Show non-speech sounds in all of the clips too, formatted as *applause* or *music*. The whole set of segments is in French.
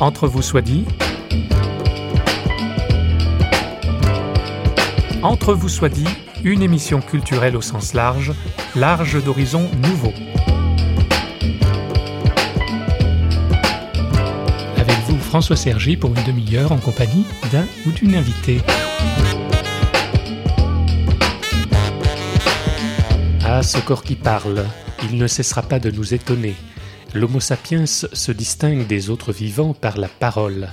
Entre vous soit dit. Entre vous soit dit, une émission culturelle au sens large, large d'horizons nouveaux. Avec vous, François Sergi, pour une demi-heure en compagnie d'un ou d'une invitée. Ah, ce corps qui parle, il ne cessera pas de nous étonner. L'Homo sapiens se distingue des autres vivants par la parole.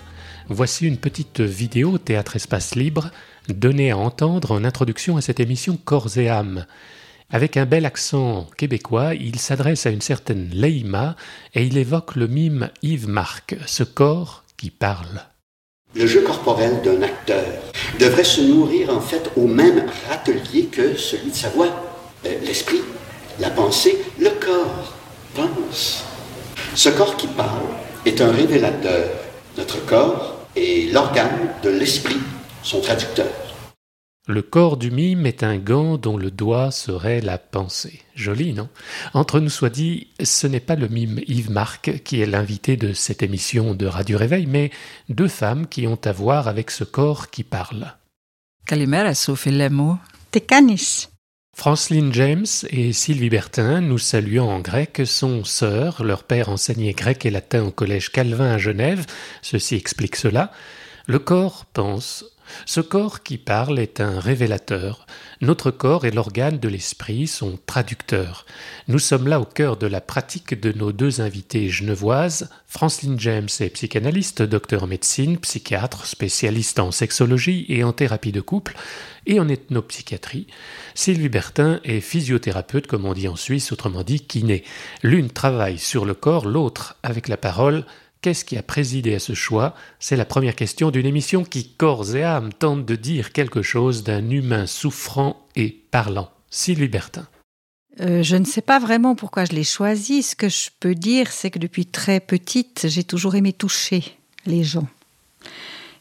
Voici une petite vidéo Théâtre Espace Libre donnée à entendre en introduction à cette émission Corps et âme. Avec un bel accent québécois, il s'adresse à une certaine Leïma et il évoque le mime Yves Marc, ce corps qui parle. Le jeu corporel d'un acteur devrait se nourrir en fait au même râtelier que celui de sa voix. Euh, l'esprit, la pensée, le corps pense. Ce corps qui parle est un révélateur. Notre corps est l'organe de l'esprit, son traducteur. Le corps du mime est un gant dont le doigt serait la pensée. Joli, non? Entre nous soit dit, ce n'est pas le mime Yves Marc qui est l'invité de cette émission de Radio Réveil, mais deux femmes qui ont à voir avec ce corps qui parle. Kalimera, Sophie Tekanis. Franceline James et Sylvie Bertin, nous saluant en grec, sont sœurs. Leur père enseignait grec et latin au collège Calvin à Genève. Ceci explique cela. Le corps pense. Ce corps qui parle est un révélateur. Notre corps est l'organe de l'esprit, son traducteur. Nous sommes là au cœur de la pratique de nos deux invités genevoises. Franceline James est psychanalyste, docteur en médecine, psychiatre, spécialiste en sexologie et en thérapie de couple et en ethnopsychiatrie. Sylvie Bertin est physiothérapeute, comme on dit en Suisse, autrement dit kiné. L'une travaille sur le corps, l'autre avec la parole. Qu'est-ce qui a présidé à ce choix? C'est la première question d'une émission qui, corps et âme, tente de dire quelque chose d'un humain souffrant et parlant. Sylvie Bertin. Euh, je ne sais pas vraiment pourquoi je l'ai choisi. Ce que je peux dire, c'est que depuis très petite, j'ai toujours aimé toucher les gens.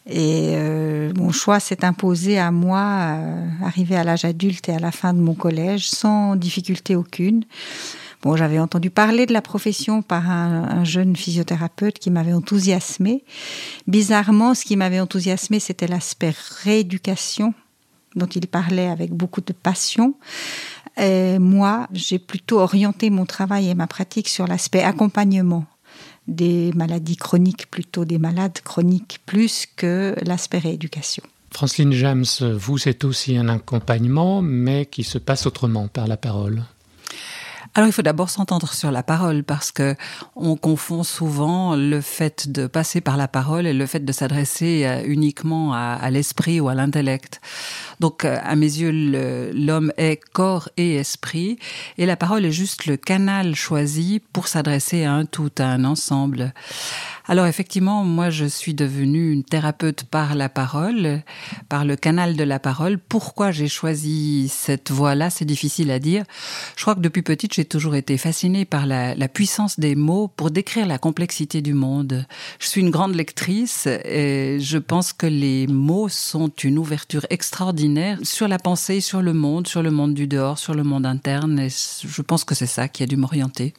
Et euh, mon choix s'est imposé à moi, euh, arrivé à l'âge adulte et à la fin de mon collège, sans difficulté aucune. J'avais entendu parler de la profession par un, un jeune physiothérapeute qui m'avait enthousiasmé. Bizarrement, ce qui m'avait enthousiasmé, c'était l'aspect rééducation dont il parlait avec beaucoup de passion. Moi, j'ai plutôt orienté mon travail et ma pratique sur l'aspect accompagnement des maladies chroniques, plutôt des malades chroniques, plus que l'aspect rééducation. Franceline James, vous, c'est aussi un accompagnement, mais qui se passe autrement par la parole. Alors il faut d'abord s'entendre sur la parole parce que on confond souvent le fait de passer par la parole et le fait de s'adresser euh, uniquement à, l'esprit ou à l'intellect. Donc euh, à mes yeux l'homme est corps et esprit et la parole est juste le canal choisi pour s'adresser à un tout, à un ensemble. Alors effectivement, moi je suis devenue une thérapeute par la parole, par le canal de la parole. Pourquoi j'ai choisi cette voie-là, c'est difficile à dire. Je crois que depuis petite, j'ai toujours été fascinée par la, puissance des mots pour décrire la complexité du monde. Je suis une grande lectrice et je pense que les mots sont une ouverture extraordinaire sur la pensée, sur le monde, sur le monde du dehors, sur le monde interne. Et je pense que c'est ça qui a dû m'orienter.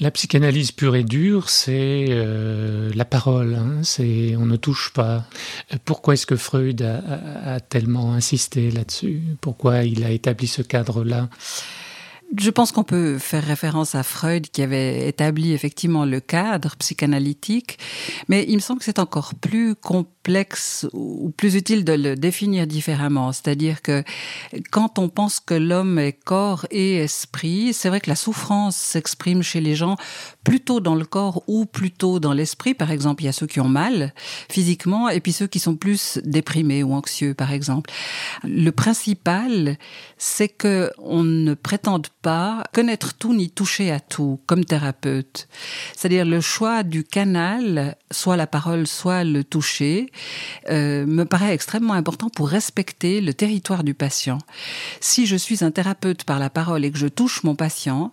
La psychanalyse pure et dure, c'est euh, la parole, hein, c'est on ne touche pas. Pourquoi est-ce que Freud a tellement insisté là-dessus? Pourquoi il a établi ce cadre-là? Je pense qu'on peut faire référence à Freud qui avait établi effectivement le cadre psychanalytique, mais il me semble que c'est encore plus complexe ou plus utile de le définir différemment. C'est-à-dire que quand on pense que l'homme est corps et esprit, c'est vrai que la souffrance s'exprime chez les gens plutôt dans le corps ou plutôt dans l'esprit. Par exemple, il y a ceux qui ont mal physiquement et puis ceux qui sont plus déprimés ou anxieux, par exemple. Le principal, c'est que on ne prétende pas connaître tout ni toucher à tout comme thérapeute. C'est-à-dire le choix du canal, soit la parole, soit le toucher, euh, me paraît extrêmement important pour respecter le territoire du patient. Si je suis un thérapeute par la parole et que je touche mon patient,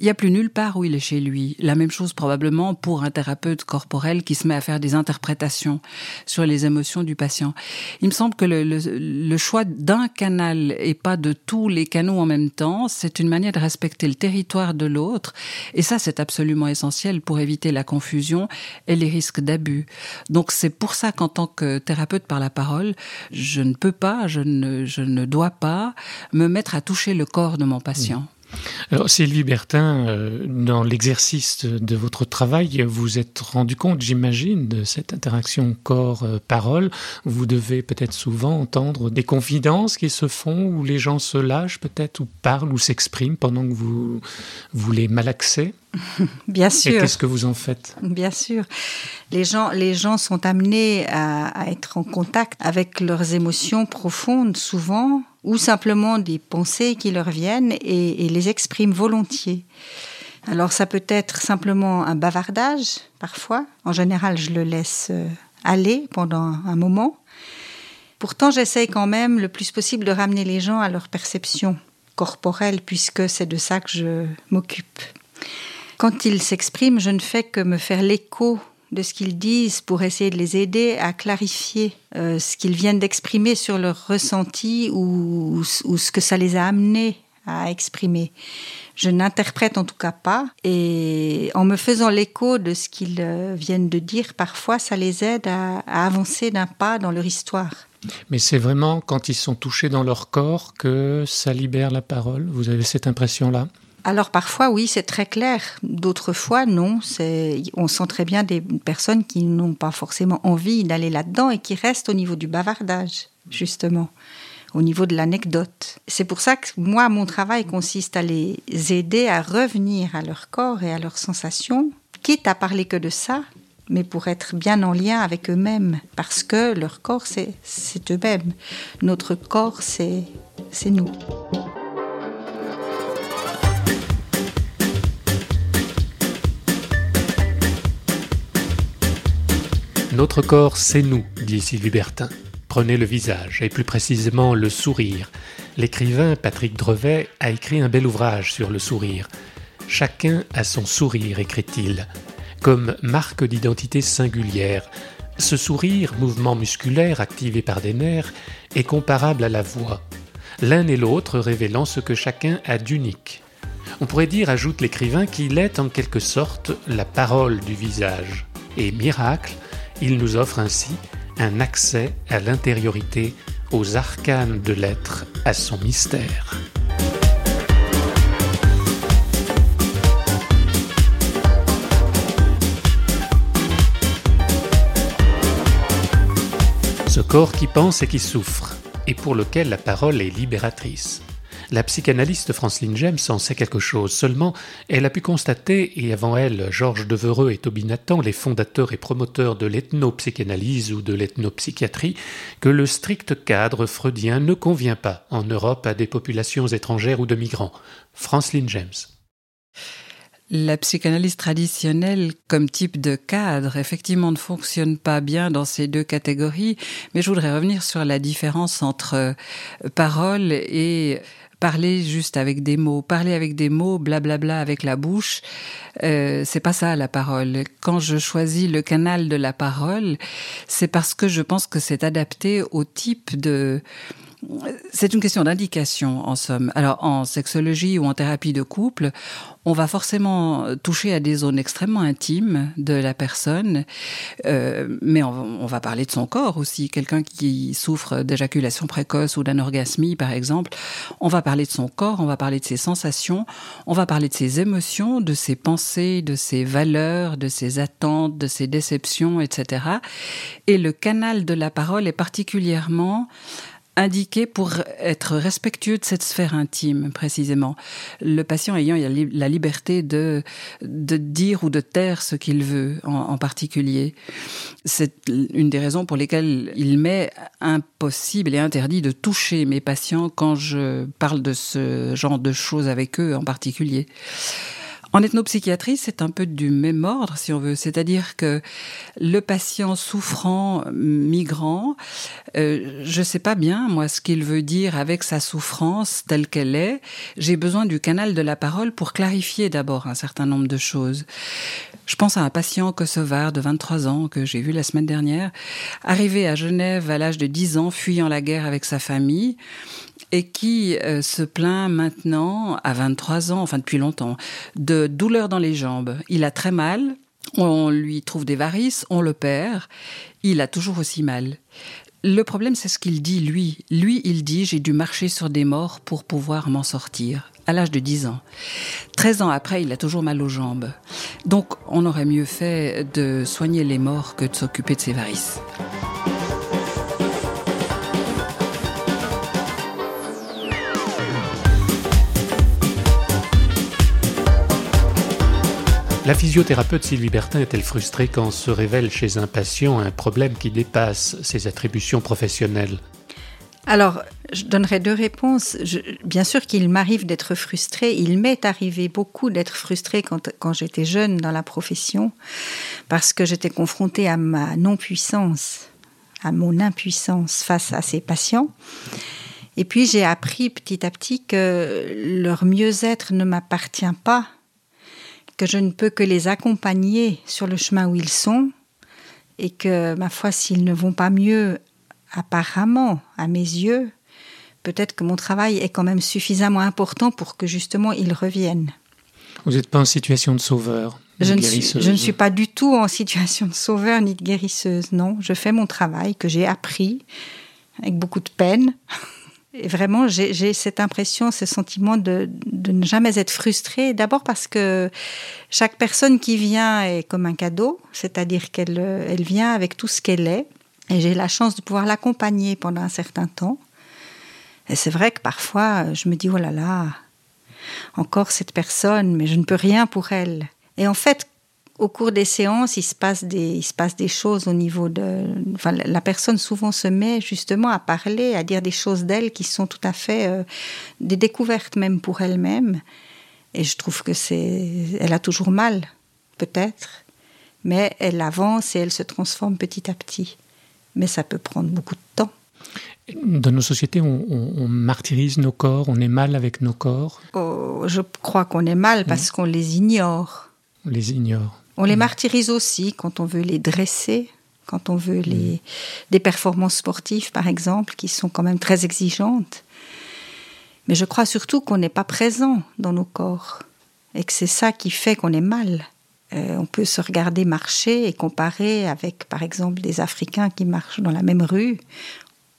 il n'y a plus nulle part où il est chez lui. La même chose probablement pour un thérapeute corporel qui se met à faire des interprétations sur les émotions du patient. Il me semble que le, le choix d'un canal et pas de tous les canaux en même temps, c'est une manière de respecter le territoire de l'autre. Et ça, c'est absolument essentiel pour éviter la confusion et les risques d'abus. Donc c'est pour ça qu'en tant que thérapeute par la parole, je ne peux pas, je ne, je ne dois pas me mettre à toucher le corps de mon patient. Alors Sylvie Bertin, euh, dans l'exercice de votre travail, vous êtes rendu compte, j'imagine, de cette interaction corps-parole. Vous devez peut-être souvent entendre des confidences qui se font, où les gens se lâchent peut-être, ou parlent, ou s'expriment pendant que vous, vous les malaxez. *laughs* Bien sûr. Et qu'est-ce que vous en faites? Bien sûr. Les gens, les gens sont amenés à, être en contact avec leurs émotions profondes, souvent, ou simplement des pensées qui leur viennent et, les expriment volontiers. Alors ça peut être simplement un bavardage, parfois. En général, je le laisse euh, aller pendant un moment. Pourtant, j'essaye quand même le plus possible de ramener les gens à leur perception corporelle, puisque c'est de ça que je m'occupe. Quand ils s'expriment, je ne fais que me faire l'écho de ce qu'ils disent pour essayer de les aider à clarifier euh, ce qu'ils viennent d'exprimer sur leur ressenti ou, ce que ça les a amenés à exprimer. Je n'interprète en tout cas pas et en me faisant l'écho de ce qu'ils euh, viennent de dire, parfois ça les aide à avancer d'un pas dans leur histoire. Mais c'est vraiment quand ils sont touchés dans leur corps que ça libère la parole. Vous avez cette impression-là? Alors parfois, oui, c'est très clair. D'autres fois, non. On sent très bien des personnes qui n'ont pas forcément envie d'aller là-dedans et qui restent au niveau du bavardage, justement, au niveau de l'anecdote. C'est pour ça que moi, mon travail consiste à les aider à revenir à leur corps et à leurs sensations, quitte à parler que de ça, mais pour être bien en lien avec eux-mêmes, parce que leur corps, c'est eux-mêmes. Notre corps, c'est nous. Notre corps, c'est nous, dit Sylvie Bertin. Prenez le visage, et plus précisément le sourire. L'écrivain Patrick Drevet a écrit un bel ouvrage sur le sourire. Chacun a son sourire, écrit-il, comme marque d'identité singulière. Ce sourire, mouvement musculaire activé par des nerfs, est comparable à la voix, l'un et l'autre révélant ce que chacun a d'unique. On pourrait dire, ajoute l'écrivain, qu'il est en quelque sorte la parole du visage. Et miracle, il nous offre ainsi un accès à l'intériorité, aux arcanes de l'être, à son mystère. Ce corps qui pense et qui souffre, et pour lequel la parole est libératrice. La psychanalyste Franceline James en sait quelque chose, seulement elle a pu constater, et avant elle Georges Devereux et Toby Nathan, les fondateurs et promoteurs de l'ethnopsychanalyse ou de l'ethnopsychiatrie, que le strict cadre freudien ne convient pas en Europe à des populations étrangères ou de migrants. Franceline James. La psychanalyse traditionnelle comme type de cadre, effectivement, ne fonctionne pas bien dans ces deux catégories, mais je voudrais revenir sur la différence entre parole et parler juste avec des mots, parler avec des mots, blablabla avec la bouche, euh, c'est pas ça la parole. Quand je choisis le canal de la parole, c'est parce que je pense que c'est adapté au type de c'est une question d'indication, en somme. Alors, en sexologie ou en thérapie de couple, on va forcément toucher à des zones extrêmement intimes de la personne, euh, mais on, va parler de son corps aussi. Quelqu'un qui souffre d'éjaculation précoce ou d'un orgasmie, par exemple, on va parler de son corps, on va parler de ses sensations, on va parler de ses émotions, de ses pensées, de ses valeurs, de ses attentes, de ses déceptions, etc. Et le canal de la parole est particulièrement indiqué pour être respectueux de cette sphère intime, précisément. Le patient ayant la liberté de, de dire ou de taire ce qu'il veut en, particulier. C'est une des raisons pour lesquelles il m'est impossible et interdit de toucher mes patients quand je parle de ce genre de choses avec eux en particulier. En ethnopsychiatrie, c'est un peu du même ordre, si on veut. C'est-à-dire que le patient souffrant, migrant, euh, je ne sais pas bien, moi, ce qu'il veut dire avec sa souffrance telle qu'elle est. J'ai besoin du canal de la parole pour clarifier d'abord un certain nombre de choses. Je pense à un patient kosovar de 23 ans que j'ai vu la semaine dernière, arrivé à Genève à l'âge de 10 ans, fuyant la guerre avec sa famille et qui euh, se plaint maintenant, à 23 ans, enfin depuis longtemps, de douleurs dans les jambes. Il a très mal, on lui trouve des varices, on le perd, il a toujours aussi mal. Le problème, c'est ce qu'il dit, lui. Lui, il dit, j'ai dû marcher sur des morts pour pouvoir m'en sortir, à l'âge de 10 ans. 13 ans après, il a toujours mal aux jambes. Donc, on aurait mieux fait de soigner les morts que de s'occuper de ses varices. La physiothérapeute Sylvie Bertin est-elle frustrée quand se révèle chez un patient un problème qui dépasse ses attributions professionnelles? Alors, je donnerai deux réponses. bien sûr qu'il m'arrive d'être frustrée. Il m'est arrivé beaucoup d'être frustrée quand, j'étais jeune dans la profession, parce que j'étais confrontée à ma non-puissance, à mon impuissance face à ces patients. Et puis j'ai appris petit à petit que leur mieux-être ne m'appartient pas que je ne peux que les accompagner sur le chemin où ils sont et que, ma foi, s'ils ne vont pas mieux apparemment à mes yeux, peut-être que mon travail est quand même suffisamment important pour que justement ils reviennent. Vous n'êtes pas en situation de sauveur je ne, suis, je ne, suis, pas du tout en situation de sauveur ni de guérisseuse, non. Je fais mon travail que j'ai appris avec beaucoup de peine. Et vraiment, j'ai cette impression, ce sentiment de, ne jamais être frustrée. D'abord parce que chaque personne qui vient est comme un cadeau, c'est-à-dire qu'elle elle vient avec tout ce qu'elle est. Et j'ai la chance de pouvoir l'accompagner pendant un certain temps. Et c'est vrai que parfois, je me dis, oh là là, encore cette personne, mais je ne peux rien pour elle. Et en fait, au cours des séances, il se passe des, il se passe des choses au niveau de. Enfin, la personne souvent se met justement à parler, à dire des choses d'elle qui sont tout à fait euh, des découvertes même pour elle-même. Et je trouve que c'est. Elle a toujours mal, peut-être, mais elle avance et elle se transforme petit à petit. Mais ça peut prendre beaucoup de temps. Dans nos sociétés, on, martyrise nos corps, on est mal avec nos corps. Oh, je crois qu'on est mal parce qu'on les ignore. On les ignore. On les martyrise aussi quand on veut les dresser, quand on veut les, mm. des performances sportives, par exemple, qui sont quand même très exigeantes. Mais je crois surtout qu'on n'est pas présent dans nos corps et que c'est ça qui fait qu'on est mal. Euh, on peut se regarder marcher et comparer avec, par exemple, des Africains qui marchent dans la même rue.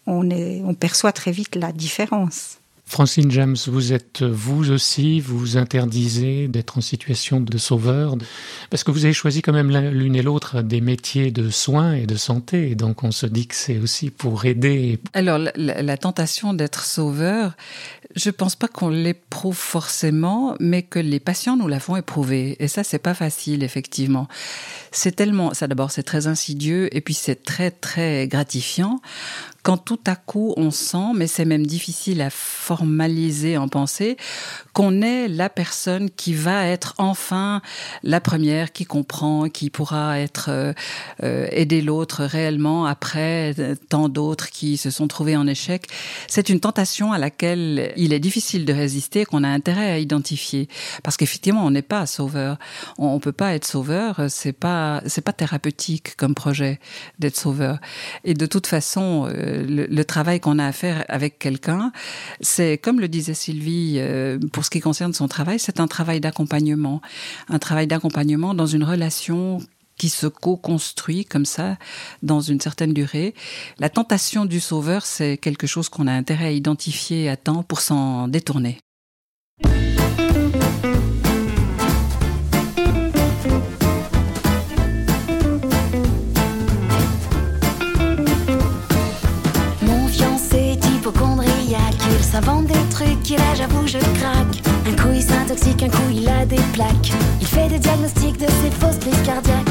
On, est, on perçoit très vite la différence. Francine James, vous êtes vous aussi, vous interdisez d'être en situation de sauveur, parce que vous avez choisi quand même l'une et l'autre des métiers de soins et de santé, donc on se dit que c'est aussi pour aider. Alors la, tentation d'être sauveur, je pense pas qu'on l'éprouve forcément, mais que les patients nous l'avons éprouvé, et ça c'est pas facile effectivement. C'est tellement, ça d'abord c'est très insidieux, et puis c'est très très gratifiant quand tout à coup on sent, mais c'est même difficile à formaliser en pensée, qu'on est la personne qui va être enfin la première qui comprend, qui pourra être euh, euh, aider l'autre réellement après tant d'autres qui se sont trouvés en échec. C'est une tentation à laquelle il est difficile de résister, qu'on a intérêt à identifier, parce qu'effectivement on n'est pas sauveur, on, on peut pas être sauveur, c'est pas c'est pas thérapeutique comme projet d'être sauveur. Et de toute façon, euh, le, travail qu'on a à faire avec quelqu'un, c'est comme le disait Sylvie pour ce qui concerne son travail, c'est un travail d'accompagnement. Un travail d'accompagnement dans une relation qui se co-construit comme ça dans une certaine durée. La tentation du sauveur, c'est quelque chose qu'on a intérêt à identifier à temps pour s'en détourner. Il fait des diagnostics de ses fausses crises cardiaques.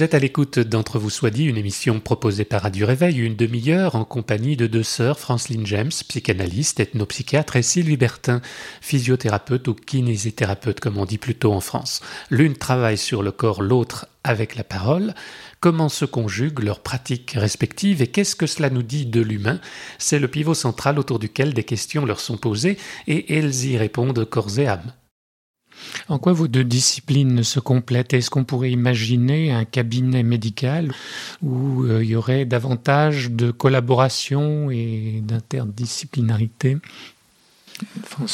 Vous êtes à l'écoute d'Entre vous soit dit, une émission proposée par Radio Réveil, une demi-heure en compagnie de deux sœurs, Franceline James, psychanalyste, ethnopsychiatre, et Sylvie Bertin, physiothérapeute ou kinésithérapeute, comme on dit plutôt en France. L'une travaille sur le corps, l'autre avec la parole. Comment se conjuguent leurs pratiques respectives et qu'est-ce que cela nous dit de l'humain? C'est le pivot central autour duquel des questions leur sont posées et elles y répondent corps et âme. En quoi vos deux disciplines se complètent? Est-ce qu'on pourrait imaginer un cabinet médical où euh, il y aurait davantage de collaboration et d'interdisciplinarité?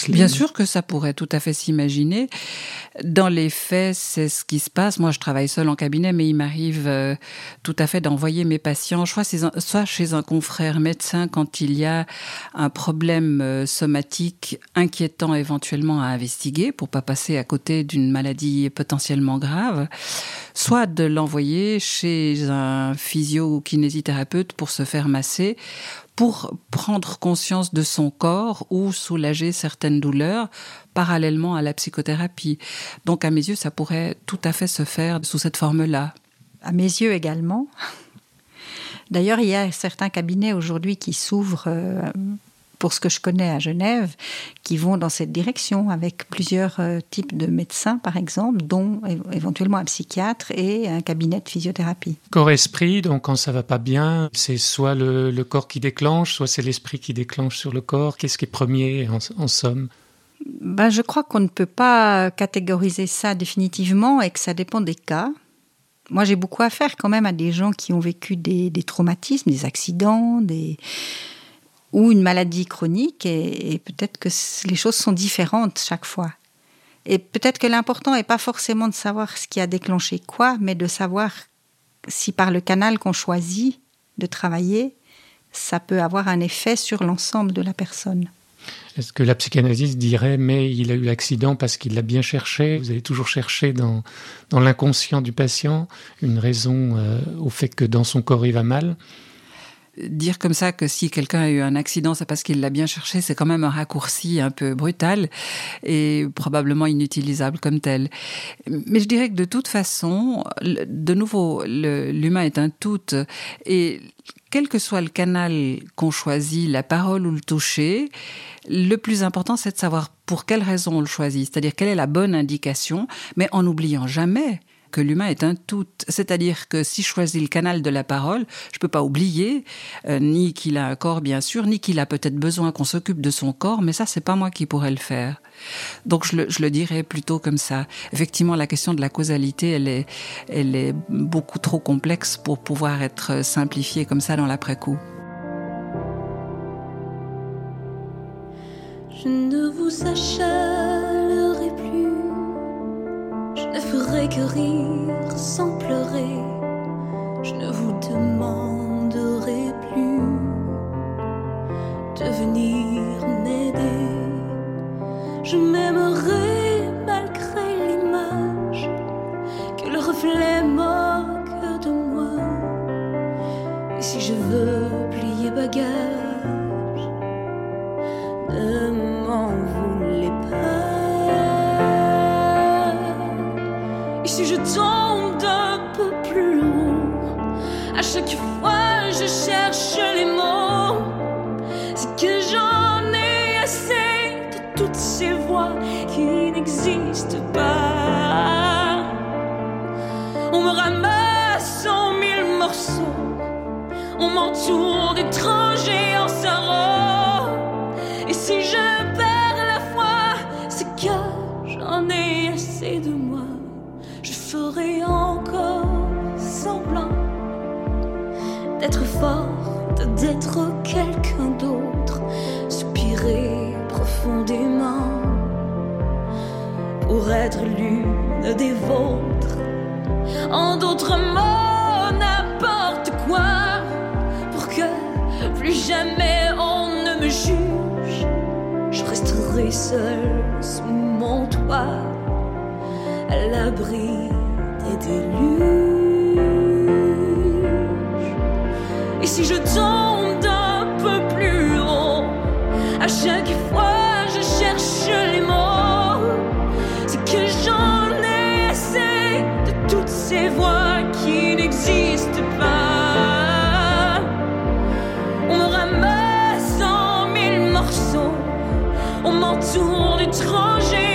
Bien sûr que ça pourrait tout à fait s'imaginer. Dans les faits, c'est ce qui se passe. Moi, je travaille seul en cabinet, mais il m'arrive euh, tout à fait d'envoyer mes patients, soit chez, un, soit chez un confrère médecin quand il y a un problème euh, somatique inquiétant éventuellement à investiguer pour pas passer à côté d'une maladie potentiellement grave, soit de l'envoyer chez un physio ou kinésithérapeute pour se faire masser pour prendre conscience de son corps ou soulager certaines douleurs parallèlement à la psychothérapie. Donc à mes yeux, ça pourrait tout à fait se faire sous cette forme-là. À mes yeux également. D'ailleurs, il y a certains cabinets aujourd'hui qui s'ouvrent, euh, pour ce que je connais à Genève, qui vont dans cette direction, avec plusieurs euh, types de médecins, par exemple, dont éventuellement un psychiatre et un cabinet de physiothérapie. Corps-esprit, donc quand ça va pas bien, c'est soit le, le corps qui déclenche, soit c'est l'esprit qui déclenche sur le corps. Qu'est-ce qui est premier en, en somme? Ben, je crois qu'on ne peut pas catégoriser ça définitivement et que ça dépend des cas. Moi, j'ai beaucoup à faire quand même à des gens qui ont vécu des, des traumatismes, des accidents, des ou une maladie chronique, et, peut-être que les choses sont différentes chaque fois. Et peut-être que l'important n'est pas forcément de savoir ce qui a déclenché quoi, mais de savoir si par le canal qu'on choisit de travailler, ça peut avoir un effet sur l'ensemble de la personne. Est-ce que la psychanalyse dirait mais il a eu l'accident parce qu'il l'a bien cherché? Vous avez toujours cherché dans, dans l'inconscient du patient une raison euh, au fait que dans son corps il va mal Dire comme ça que si quelqu'un a eu un accident, c'est parce qu'il l'a bien cherché, c'est quand même un raccourci un peu brutal et probablement inutilisable comme tel. Mais je dirais que de toute façon, de nouveau, l'humain est un tout et quel que soit le canal qu'on choisit, la parole ou le toucher, le plus important, c'est de savoir pour quelle raison on le choisit, c'est-à-dire quelle est la bonne indication, mais en n'oubliant jamais que l'humain est un tout. C'est-à-dire que si je choisis le canal de la parole, je peux pas oublier euh, ni qu'il a un corps, bien sûr, ni qu'il a peut-être besoin qu'on s'occupe de son corps, mais ça, c'est pas moi qui pourrais le faire. Donc je le, dirais plutôt comme ça. Effectivement, la question de la causalité, elle est, beaucoup trop complexe pour pouvoir être simplifiée comme ça dans l'après-coup. Je ne vous achalerai je ne ferai que rire sans on m'entoure d'étrangers en sorrow. Et si je perds la foi, c'est que j'en ai assez de moi. Je ferai encore semblant d'être forte, d'être quelqu'un d'autre, soupirer profondément pour être l'une des vôtres. En d'autres mots, seule sous mon toit, à l'abri des déluges. Et si je tombe d'un peu plus haut, à chaque fois je cherche les mots, c'est que j'en ai assez de toutes ces voix qui n'existent pas. On m'entoure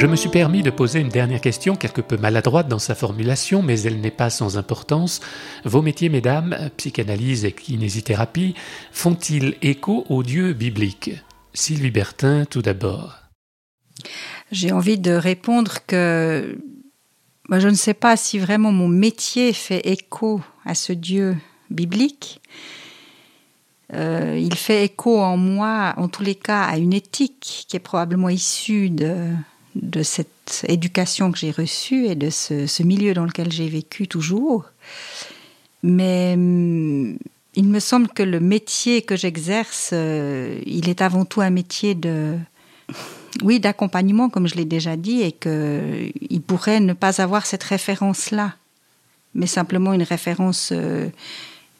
Je me suis permis de poser une dernière question, quelque peu maladroite dans sa formulation, mais elle n'est pas sans importance. Vos métiers, mesdames, psychanalyse et kinésithérapie, font-ils écho aux dieux bibliques? Sylvie Bertin, tout d'abord. J'ai envie de répondre que je ne sais pas si vraiment mon métier fait écho à ce Dieu biblique. Euh, il fait écho en moi, en tous les cas, à une éthique qui est probablement issue de, de cette éducation que j'ai reçue et de ce, milieu dans lequel j'ai vécu toujours. Mais hum, il me semble que le métier que j'exerce, euh, il est avant tout un métier de, *laughs* oui, d'accompagnement, comme je l'ai déjà dit, et qu'il pourrait ne pas avoir cette référence-là, mais simplement une référence euh,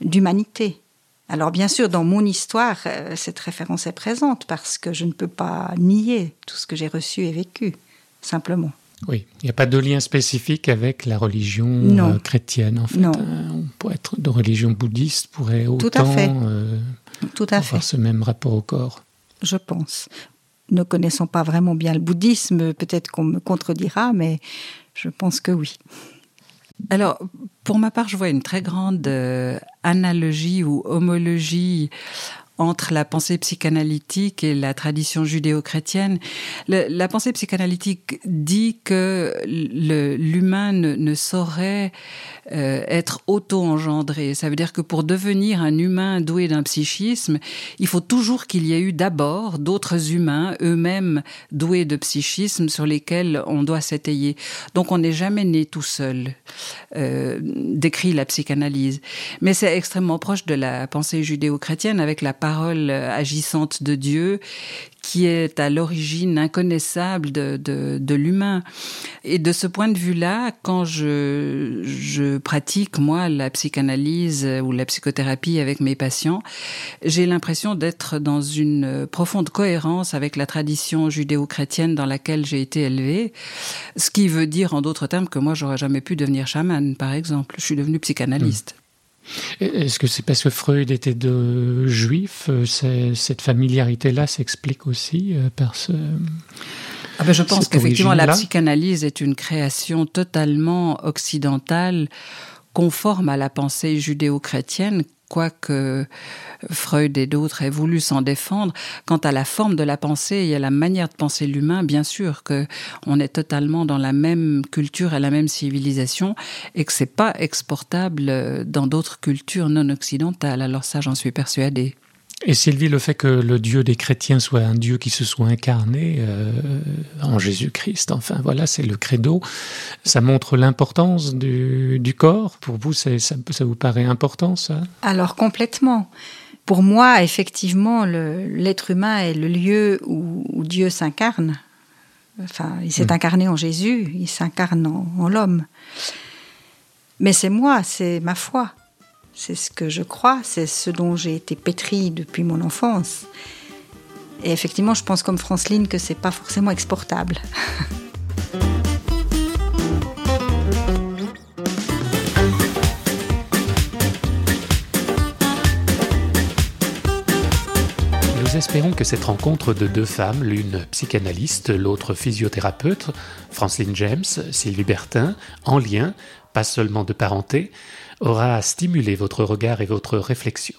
d'humanité. Alors bien sûr, dans mon histoire, euh, cette référence est présente parce que je ne peux pas nier tout ce que j'ai reçu et vécu, simplement. Oui, il n'y a pas de lien spécifique avec la religion Non. euh, chrétienne, en fait. Non. hein. On pourrait être de religion bouddhiste, pourrait Tout autant à fait. euh, Tout à fait. avoir ce même rapport au corps. je pense. Ne connaissant pas vraiment bien le bouddhisme, peut-être qu'on me contredira, mais je pense que oui. Alors, pour ma part, je vois une très grande euh, analogie ou homologie entre la pensée psychanalytique et la tradition judéo-chrétienne. La pensée psychanalytique dit que l'humain ne, saurait euh, être auto-engendré. Ça veut dire que pour devenir un humain doué d'un psychisme, il faut toujours qu'il y ait eu d'abord d'autres humains, eux-mêmes doués de psychisme, sur lesquels on doit s'étayer. Donc on n'est jamais né tout seul, euh, décrit la psychanalyse. Mais c'est extrêmement proche de la pensée judéo-chrétienne avec la parole agissante de Dieu qui est à l'origine inconnaissable de, l'humain. Et de ce point de vue-là, quand je, je pratique, moi, la psychanalyse ou la psychothérapie avec mes patients, j'ai l'impression d'être dans une profonde cohérence avec la tradition judéo-chrétienne dans laquelle j'ai été élevée. Ce qui veut dire, en d'autres termes, que moi, j'aurais jamais pu devenir chamane, par exemple. Je suis devenue psychanalyste. Est-ce que c'est parce que Freud était de juif euh, Cette familiarité-là s'explique aussi euh, par ce... Ah ben je pense qu'effectivement la psychanalyse est une création totalement occidentale, conforme à la pensée judéo-chrétienne quoique Freud et d'autres aient voulu s'en défendre. Quant à la forme de la pensée et à la manière de penser l'humain, bien sûr que on est totalement dans la même culture et la même civilisation et que c'est pas exportable dans d'autres cultures non occidentales. Alors ça, j'en suis persuadée. Et Sylvie, le fait que le Dieu des chrétiens soit un Dieu qui se soit incarné euh, en Jésus-Christ, enfin voilà, c'est le credo, ça montre l'importance du, du, corps. Pour vous, ça, ça, vous paraît important, ça? Alors complètement. Pour moi, effectivement, l'être humain est le lieu où, où Dieu s'incarne. Enfin, il s'est mmh. incarné en Jésus, il s'incarne en, en l'homme. Mais c'est moi, c'est ma foi. C'est ce que je crois, c'est ce dont j'ai été pétrie depuis mon enfance. Et effectivement, je pense comme Franceline que c'est pas forcément exportable. Nous espérons que cette rencontre de deux femmes, l'une psychanalyste, l'autre physiothérapeute, Franceline James, Sylvie Bertin, en lien, pas seulement de parenté, aura stimulé votre regard et votre réflexion.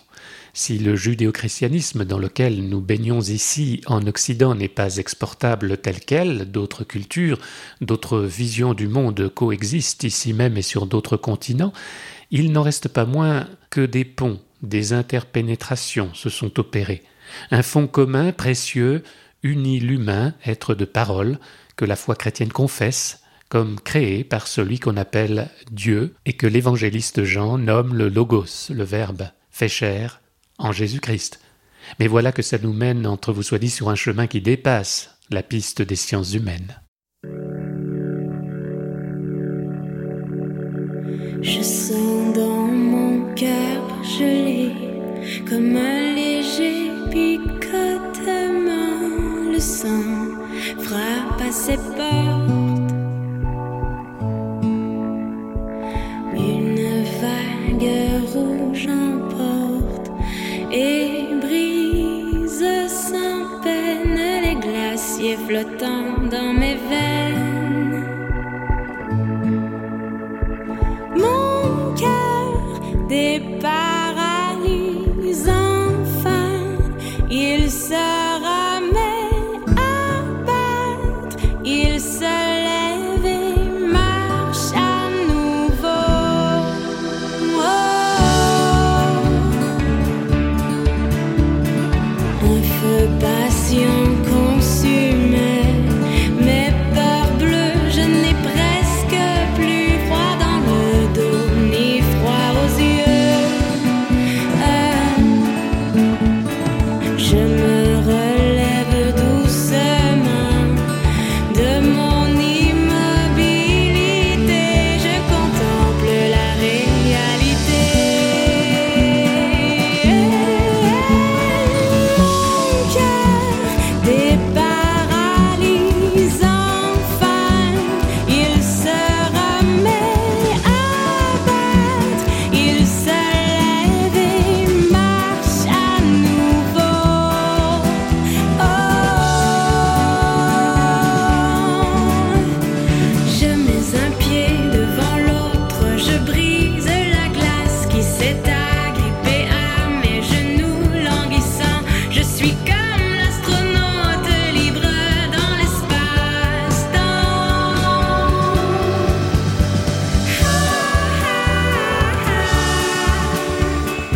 Si le judéo-christianisme dans lequel nous baignons ici en Occident n'est pas exportable tel quel, d'autres cultures, d'autres visions du monde coexistent ici même et sur d'autres continents, il n'en reste pas moins que des ponts, des interpénétrations se sont opérés. Un fond commun, précieux, unit l'humain, être de parole, que la foi chrétienne confesse, comme créé par celui qu'on appelle Dieu et que l'évangéliste Jean nomme le Logos, le Verbe, fait chair, en Jésus-Christ. Mais voilà que ça nous mène, entre vous soit dit, sur un chemin qui dépasse la piste des sciences humaines. Flottant dans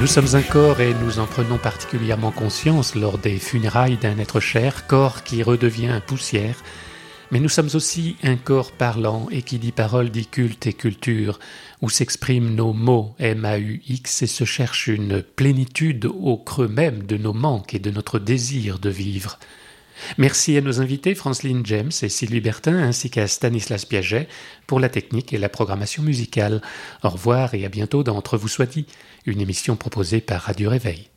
Nous sommes un corps et nous en prenons particulièrement conscience lors des funérailles d'un être cher, corps qui redevient poussière. Mais nous sommes aussi un corps parlant et qui dit parole dit culte et culture, où s'expriment nos mots M-A-U-X et se cherche une plénitude au creux même de nos manques et de notre désir de vivre. Merci à nos invités Franceline James et Sylvie Bertin ainsi qu'à Stanislas Piaget pour la technique et la programmation musicale. Au revoir et à bientôt dans Entre vous soit dit une émission proposée par Radio Réveil.